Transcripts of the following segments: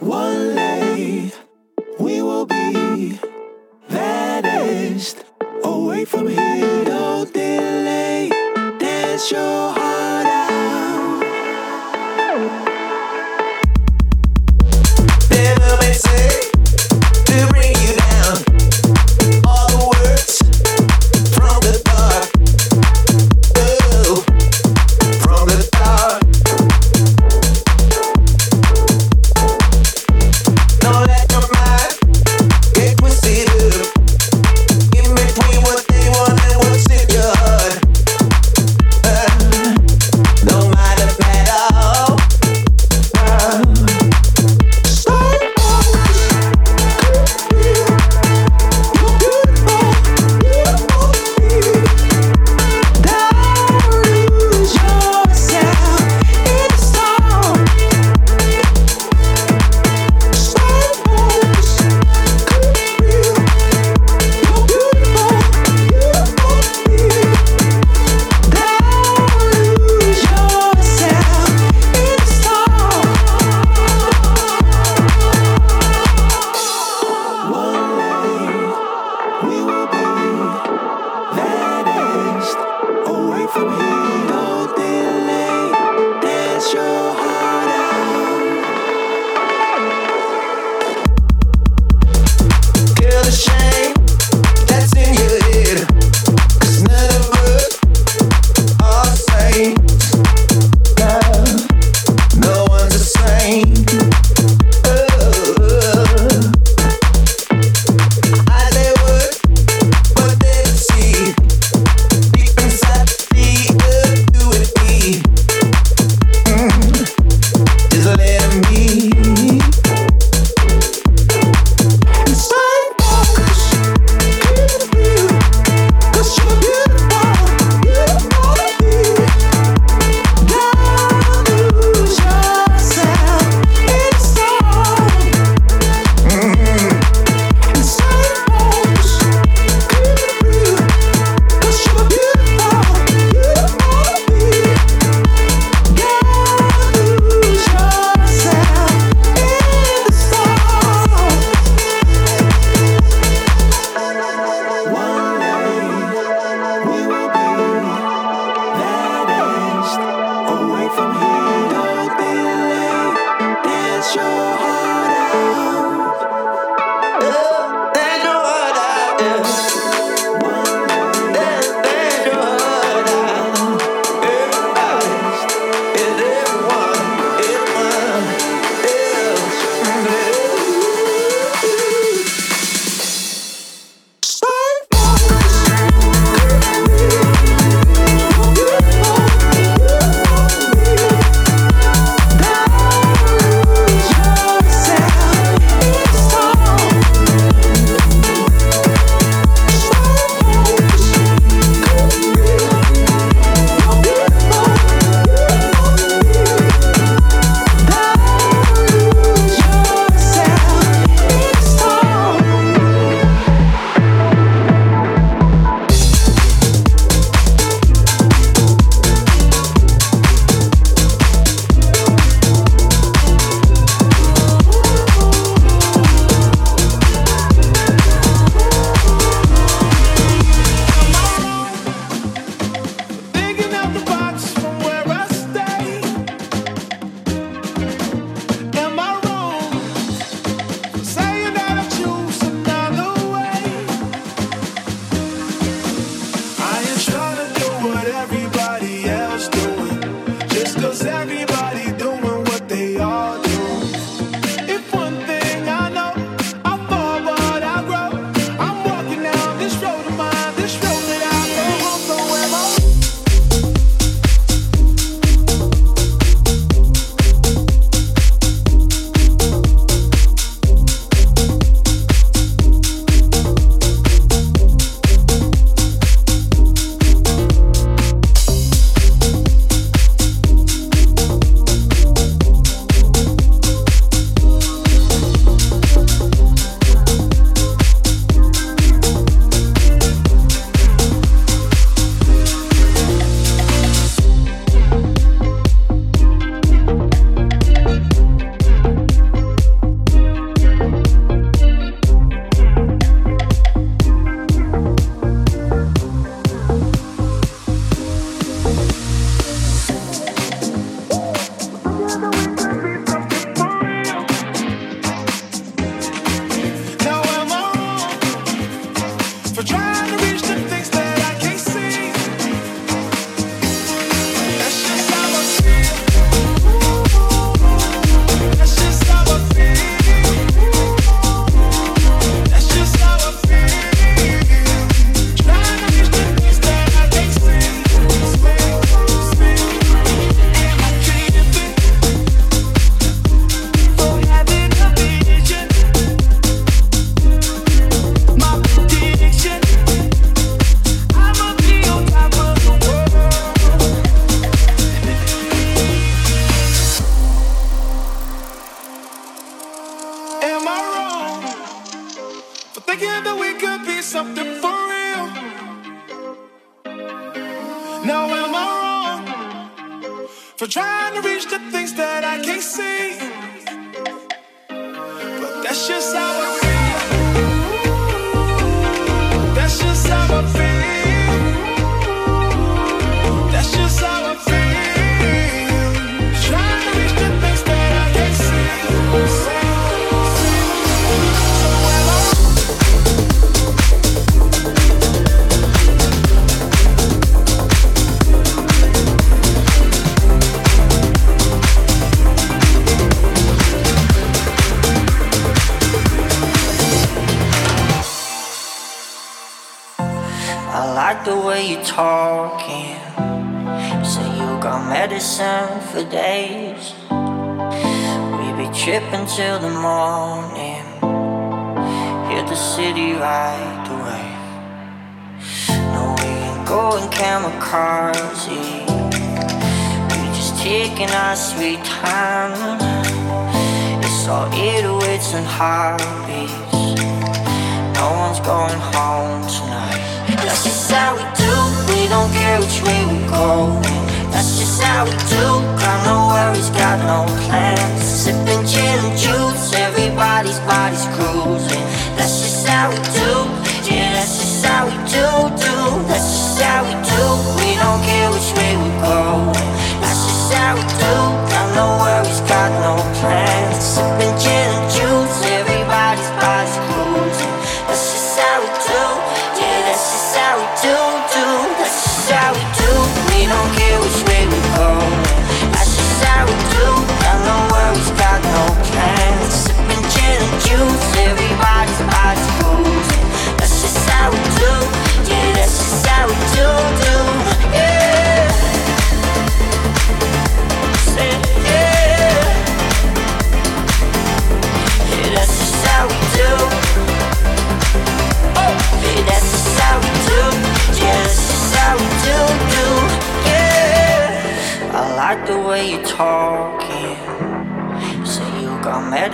One day we will be vanished away from here. Don't delay, dance your heart.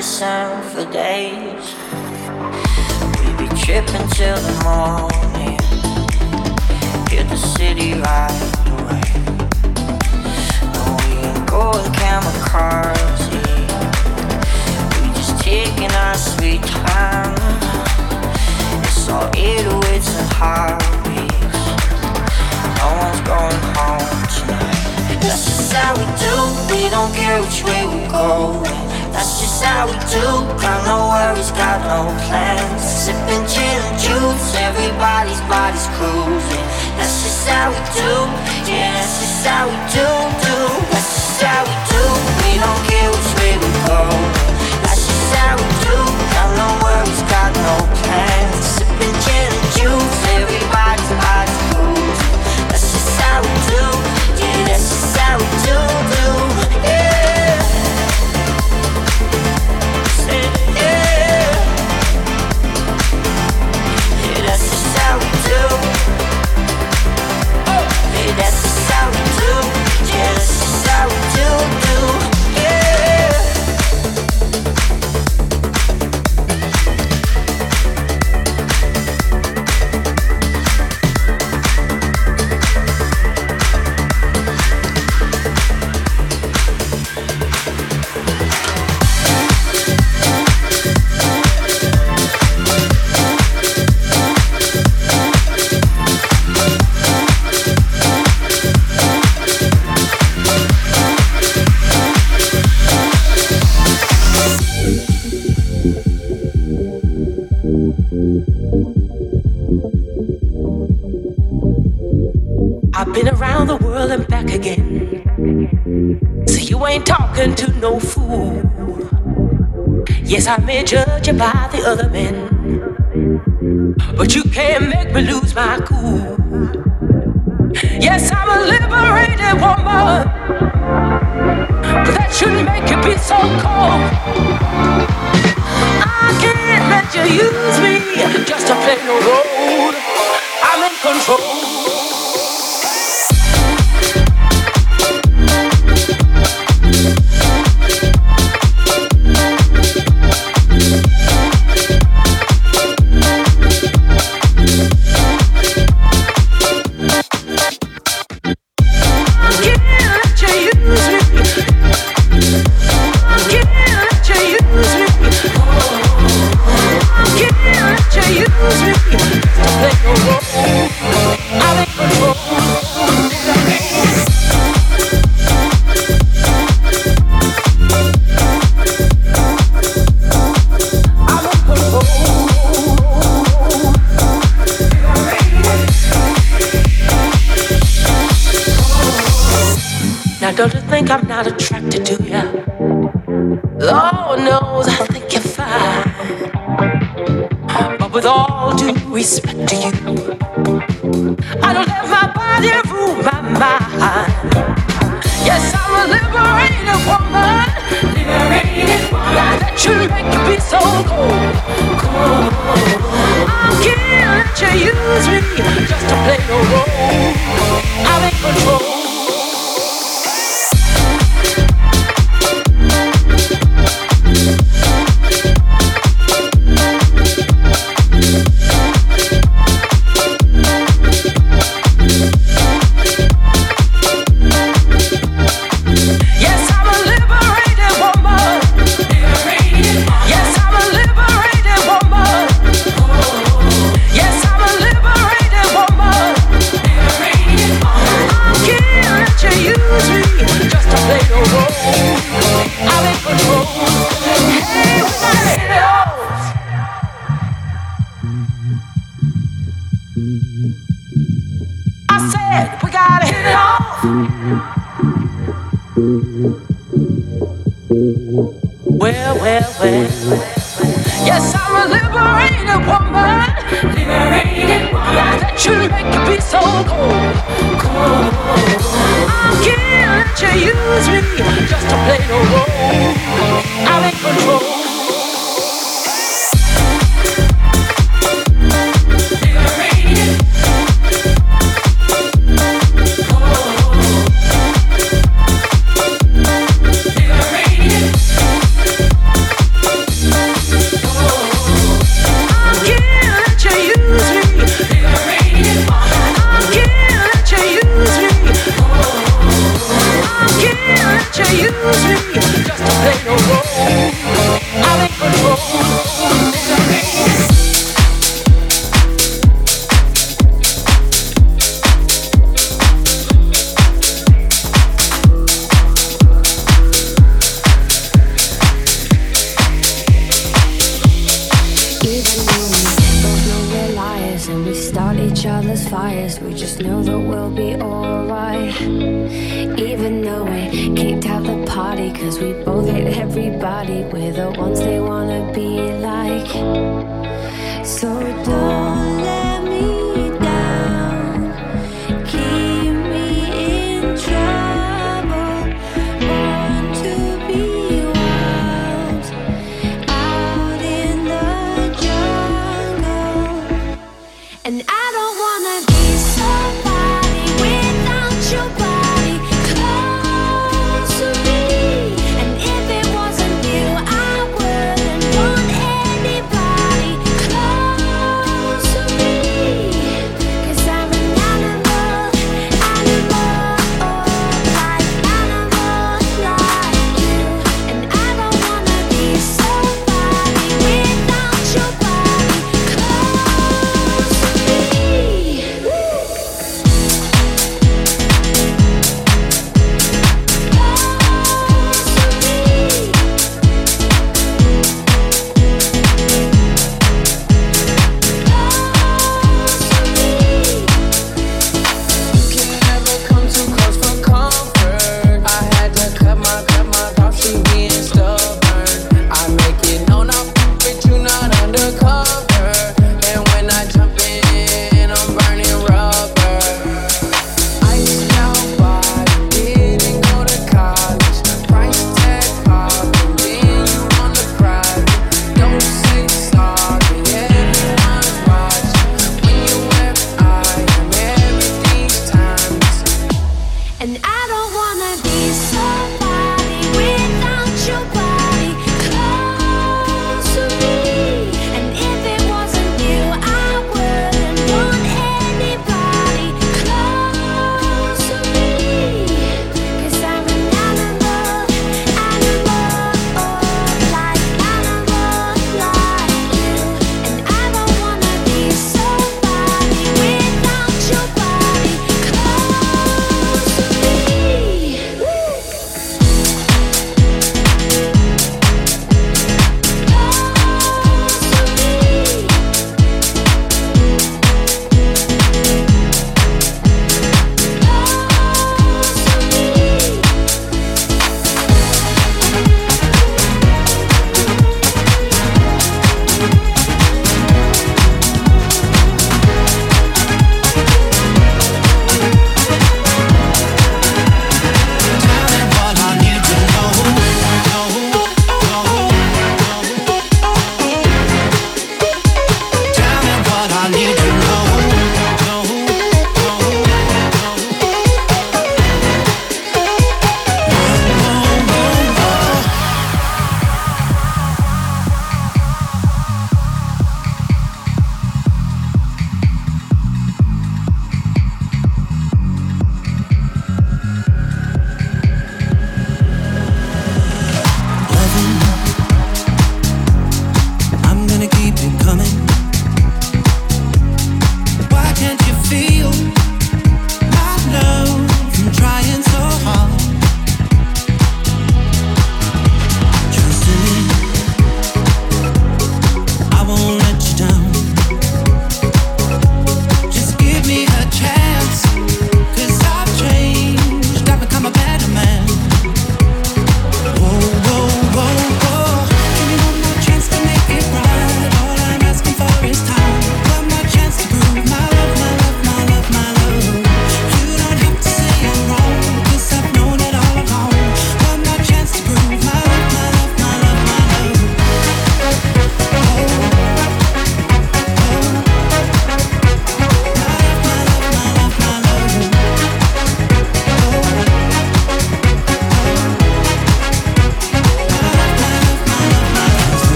the sun for days. We be tripping till the morning. Hit the city right away. No, we ain't going kamikaze. We just taking our sweet time. It's all Inuits and hobbies. No one's going home tonight. This is how we do. We don't care which way we're going. That's just how we do. Got no worries, got no plans. Sipping gin and juice, everybody's body's cruising. That's just how we do. Yeah, that's just how we do, do. That's just how we do. Well, well, well. Yes, I'm a liberated woman. Liberated woman. You make me so cold. cold. I let you use me just to play the role.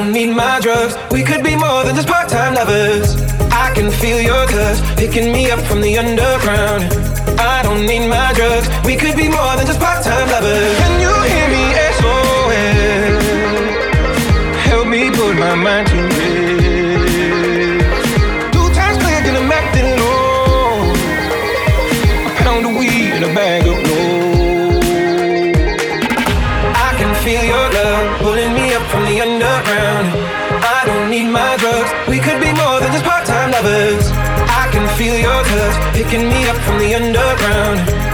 don't need my drugs. We could be more than just part time lovers. I can feel your touch picking me up from the underground. I don't need my drugs. We could be more than just part time lovers. Can you hear? picking me up from the underground.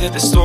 Both know the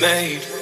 made.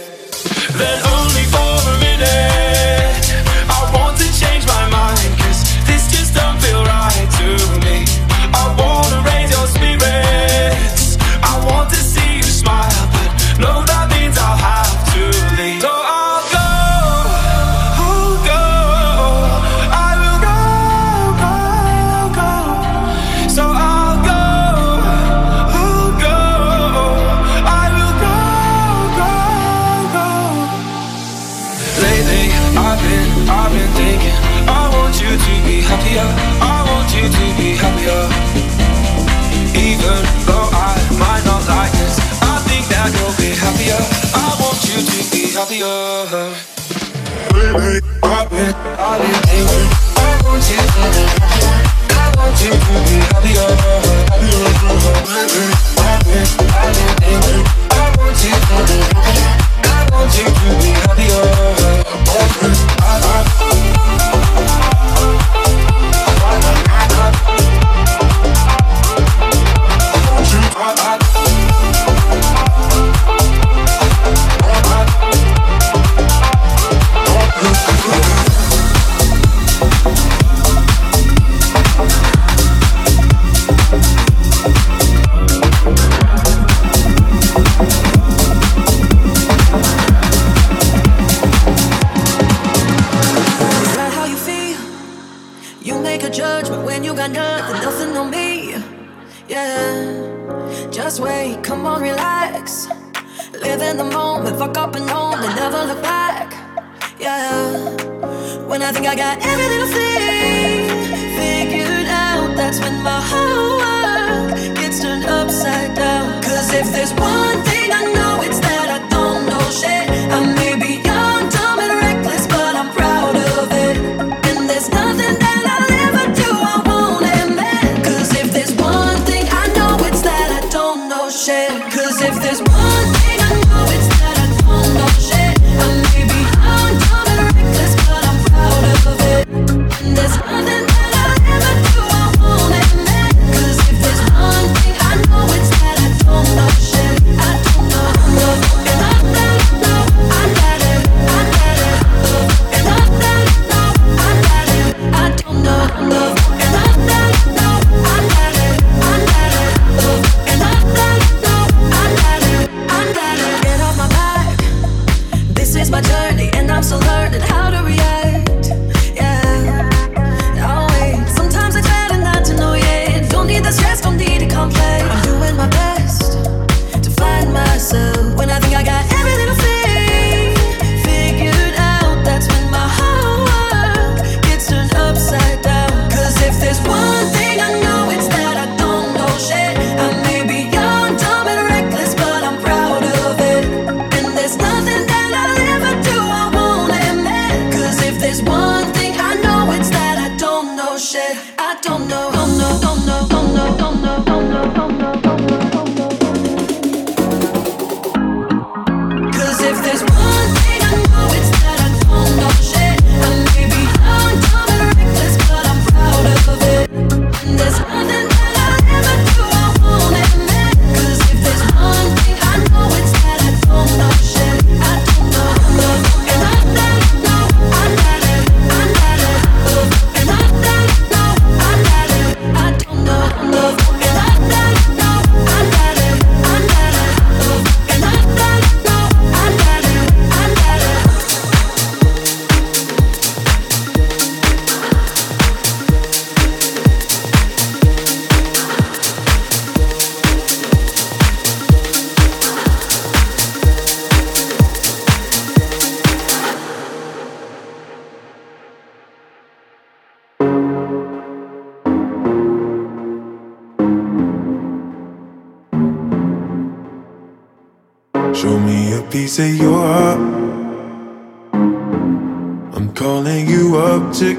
One thing I know,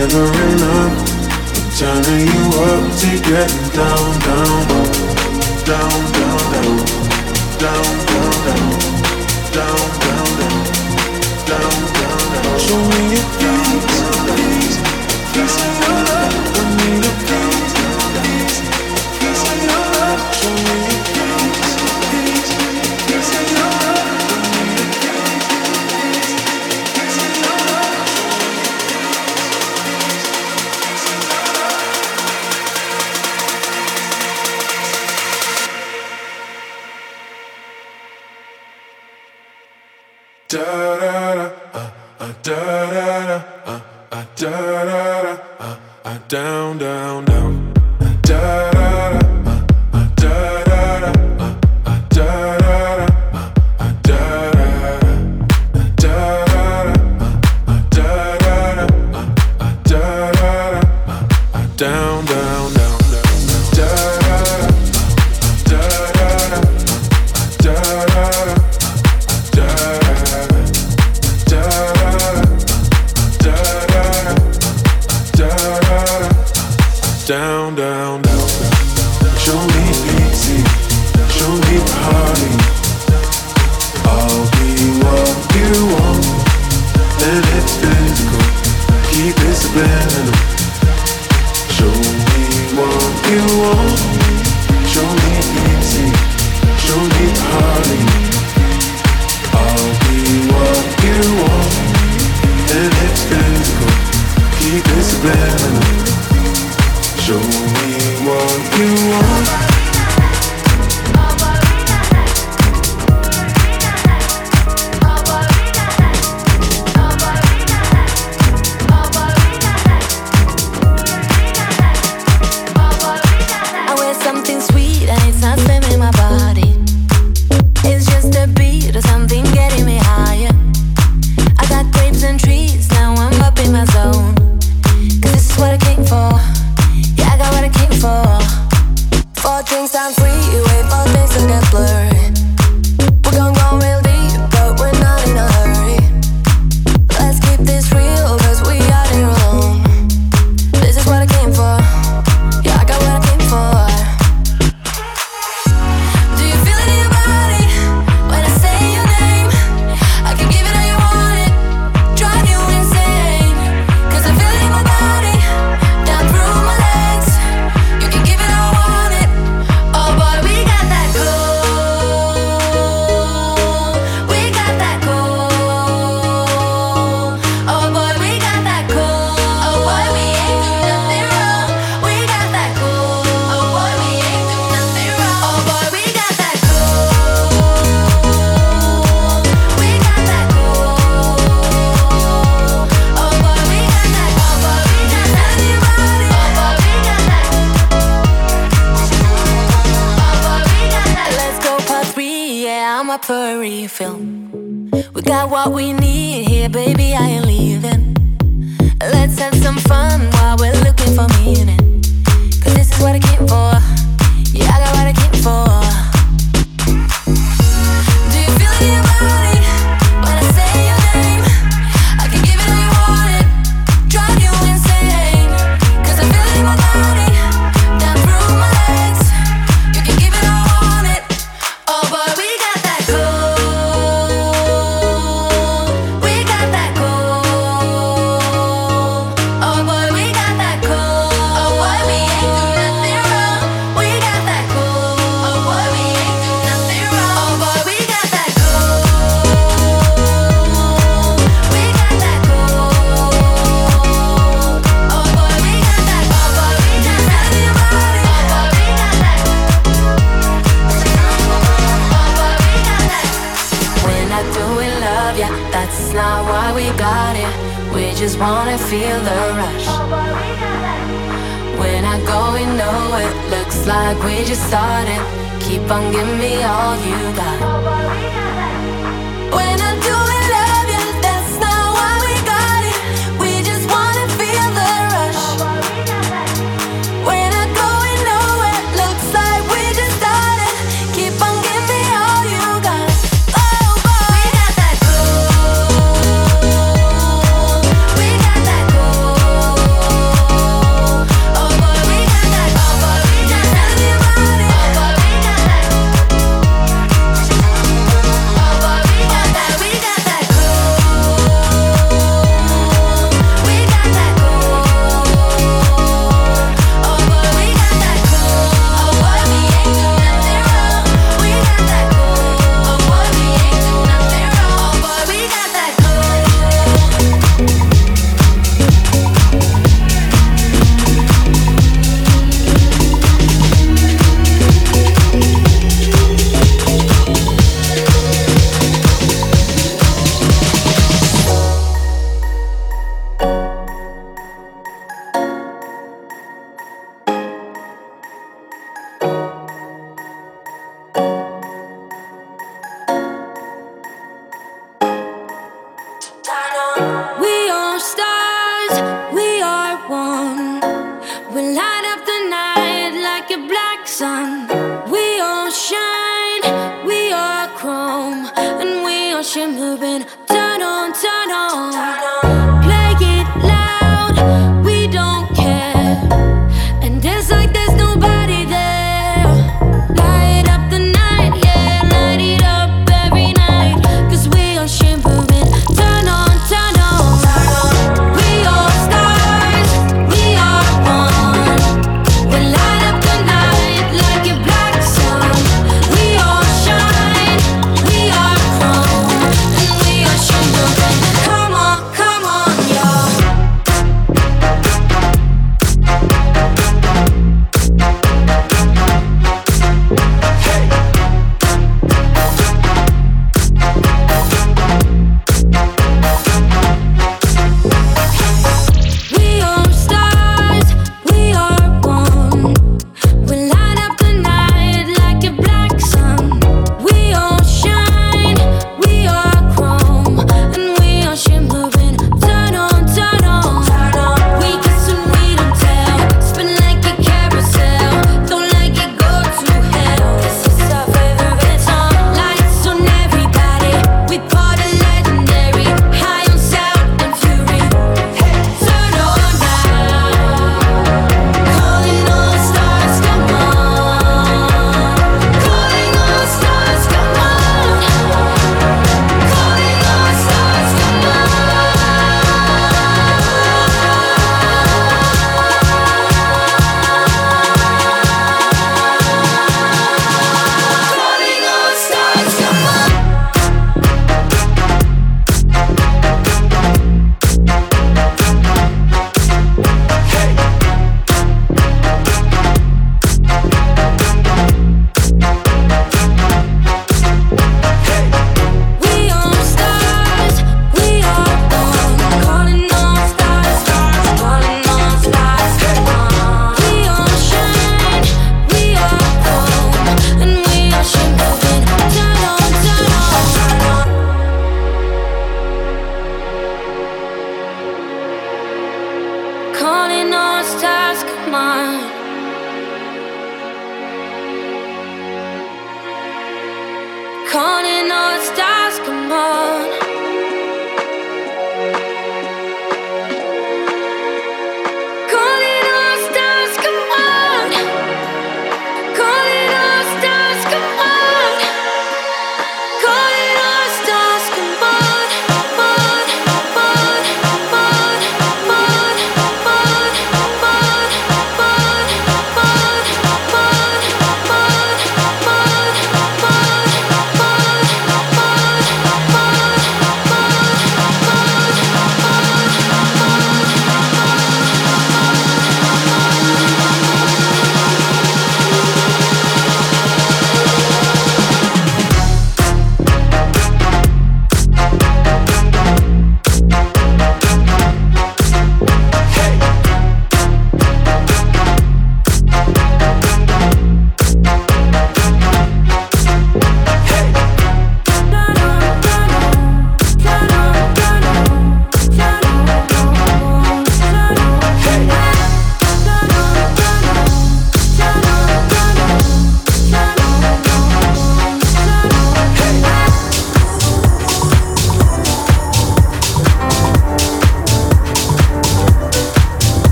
never enough. I'm turning you up to getting down, down, down, down, down, down, down, down, down, down, down, down, down. Show me again.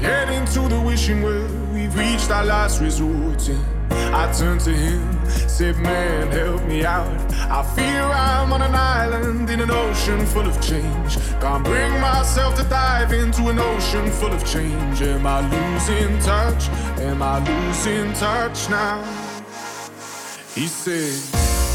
Heading to the wishing well. We've reached our last resort. I turned to him, said, Man, help me out. I fear I'm on an island in an ocean full of change. Can't bring myself to dive into an ocean full of change. Am I losing touch? Am I losing touch now? He said,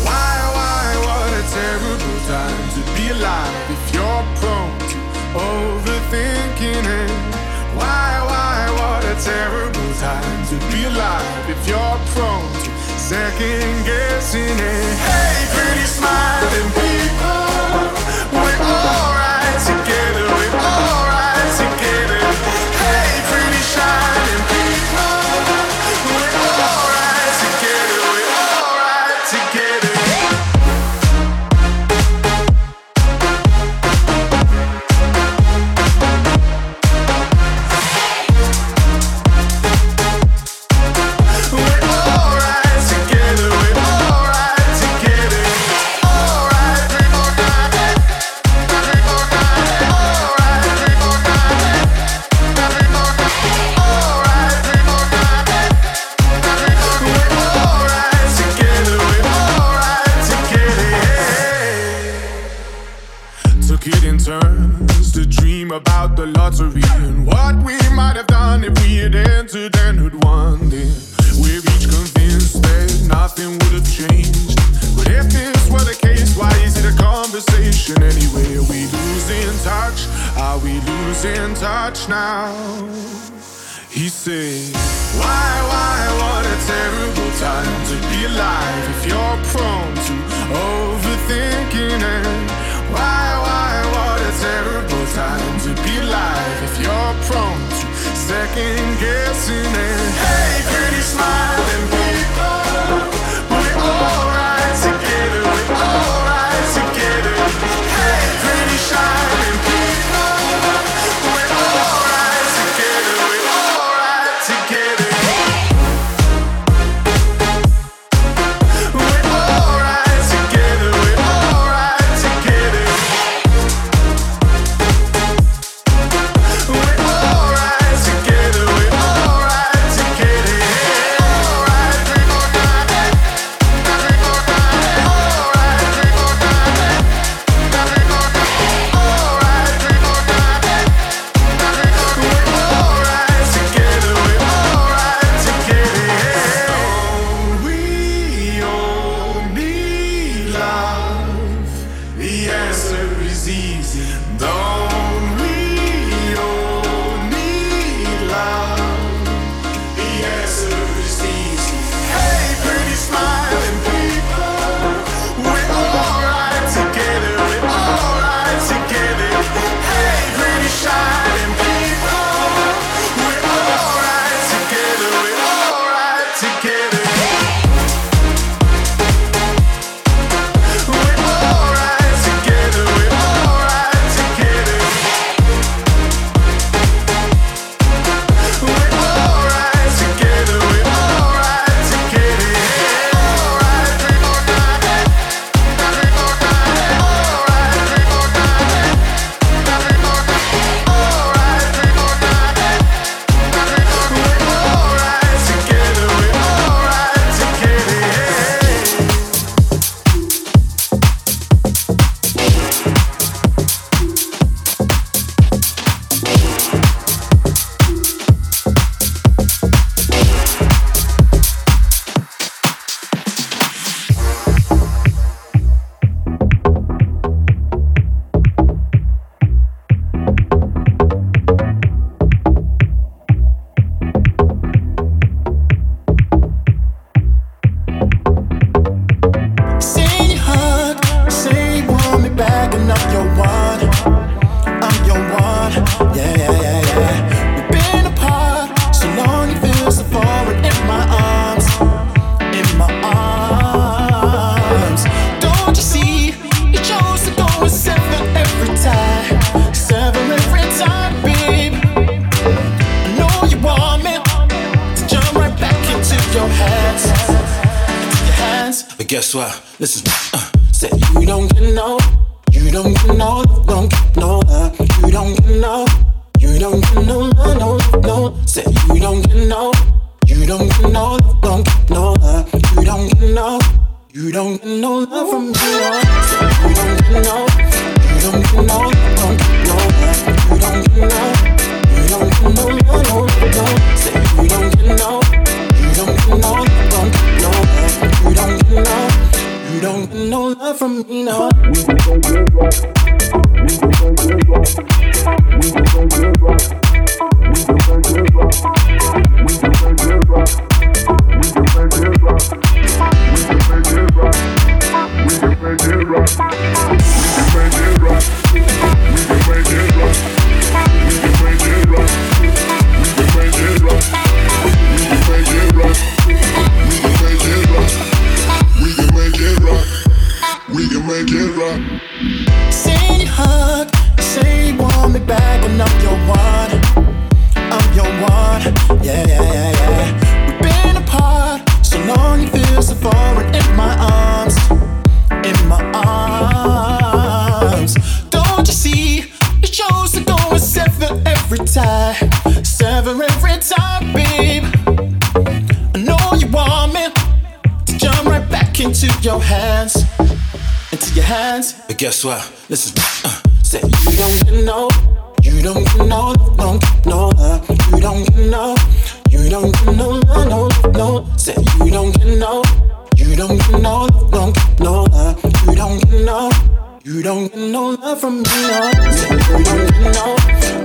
why, why, what a terrible time to be alive if you're prone to overthinking it. Why, why, what a terrible time to be alive if you're prone to second guessing it. Hey, pretty smiling people. Are we losing touch now? He said, Why, why, what a terrible time to be alive if you're prone to overthinking and why, why, what a terrible time to be alive if you're prone to second guessing and hey, pretty smiling people, we're alright together, we're alright together. Hey, pretty shining people. soit We guess what? Listen, uh, say you don't get no, you don't get no, don't get no, uh, you don't get no, you don't get no, no, no, no. Say you don't get no, you don't get no, don't get no, uh, you don't get no, you don't get no love from me. No. You don't get no,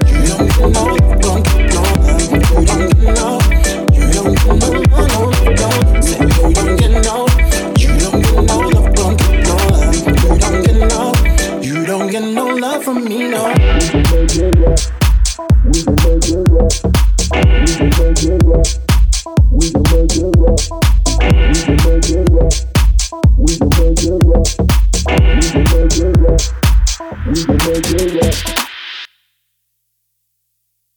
you don't get no, don't get no, uh, you don't get no, you don't get no, no, no. Say you don't get no. for me no.